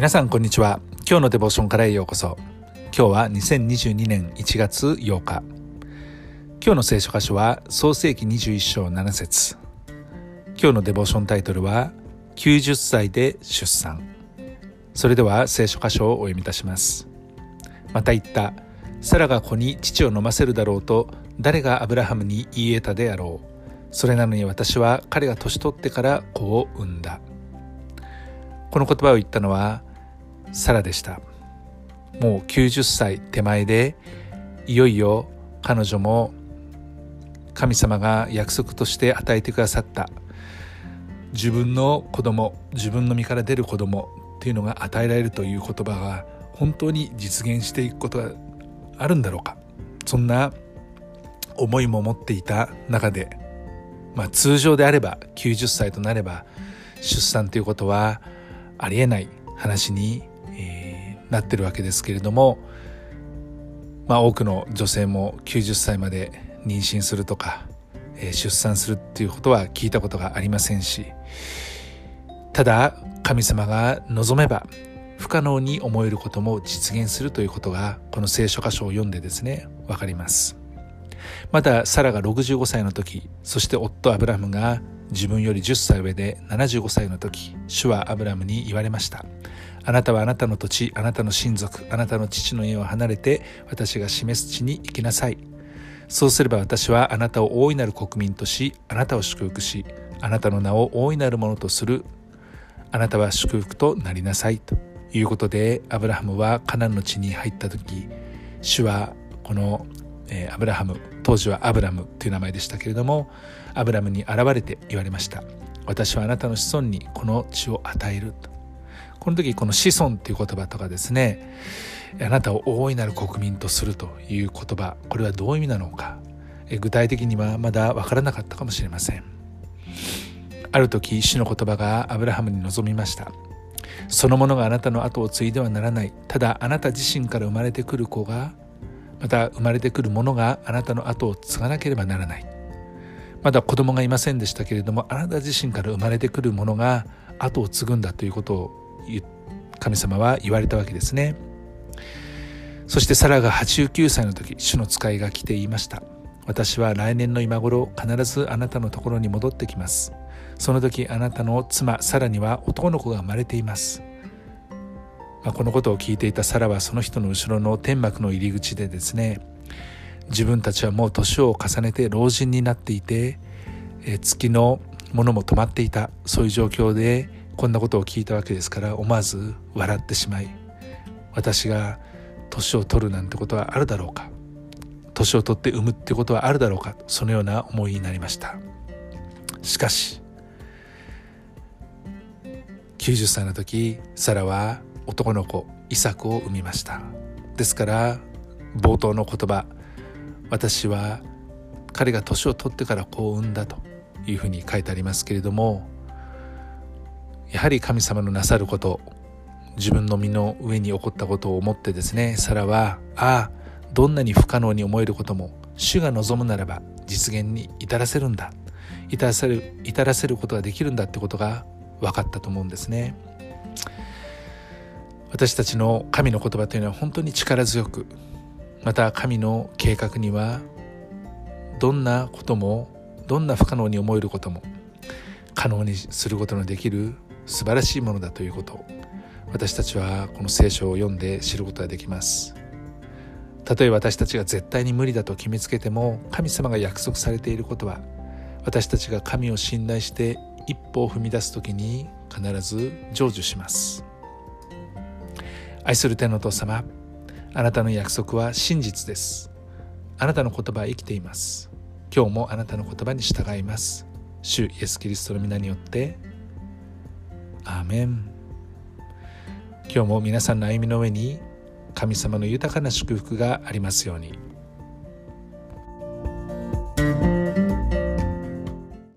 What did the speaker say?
皆さんこんにちは。今日のデボーションからへようこそ。今日は2022年1月8日。今日の聖書箇所は創世紀21章7節。今日のデボーションタイトルは90歳で出産。それでは聖書箇所をお読みいたします。また言った。サラが子に父を飲ませるだろうと誰がアブラハムに言い得たであろう。それなのに私は彼が年取ってから子を産んだ。この言葉を言ったのはサラでした。もう90歳手前でいよいよ彼女も神様が約束として与えてくださった。自分の子供自分の身から出る子供っていうのが与えられるという言葉が本当に実現していくことがあるんだろうか。そんな思いも持っていた中で、まあ、通常であれば90歳となれば出産ということはありえない話に、なってるわけですけれども、まあ、多くの女性も90歳まで妊娠するとか、えー、出産するっていうことは聞いたことがありませんしただ神様が望めば不可能に思えることも実現するということがこの聖書箇所を読んでですね分かります。まだサラが65歳の時そして夫アブラムが自分より10歳上で75歳の時主はアブラムに言われました。あなたはあなたの土地あなたの親族あなたの父の家を離れて私が示す地に行きなさい。そうすれば私はあなたを大いなる国民としあなたを祝福しあなたの名を大いなるものとする。あなたは祝福となりなさい。ということでアブラハムはカナンの地に入った時主はこのえー、アブラハム当時はアブラムという名前でしたけれどもアブラムに現れて言われました。私はあなたの子孫にこの地を与えると。この時この子孫という言葉とかですねあなたを大いなる国民とするという言葉これはどういう意味なのか具体的にはまだ分からなかったかもしれません。ある時主の言葉がアブラハムに臨みました。そのものがあなたの後を継いではならない。ただあなた自身から生まれてくる子がまた生まれてくるものがあなたの後を継がなければならない。まだ子供がいませんでしたけれどもあなた自身から生まれてくるものが後を継ぐんだということを神様は言われたわけですね。そしてサラが89歳の時主の使いが来て言いました。私は来年の今頃必ずあなたのところに戻ってきます。その時あなたの妻サラには男の子が生まれています。まあ、このことを聞いていたサラはその人の後ろの天幕の入り口でですね自分たちはもう年を重ねて老人になっていて、月のものも止まっていた。そういう状況でこんなことを聞いたわけですから思わず笑ってしまい私が年を取るなんてことはあるだろうか年を取って産むってことはあるだろうかそのような思いになりました。しかし90歳の時サラは男の子イサクを産みました。ですから冒頭の言葉私は彼が年を取ってから子を産んだというふうに書いてありますけれどもやはり神様のなさること自分の身の上に起こったことを思ってですねサラはああどんなに不可能に思えることも主が望むならば実現に至らせるんだ至らせる至らせることができるんだってことが分かったと思うんですね。私たちの神の言葉というのは本当に力強くまた神の計画にはどんなこともどんな不可能に思えることも可能にすることのできる素晴らしいものだということ。私たちはこの聖書を読んで知ることができます。たとえ私たちが絶対に無理だと決めつけても神様が約束されていることは私たちが神を信頼して一歩を踏み出す時に必ず成就します。愛する天のお父様あなたの約束は真実です。あなたの言葉は生きています。今日もあなたの言葉に従います。主イエス・キリストの皆によってアーメン今日も皆さんの歩みの上に神様の豊かな祝福がありますように。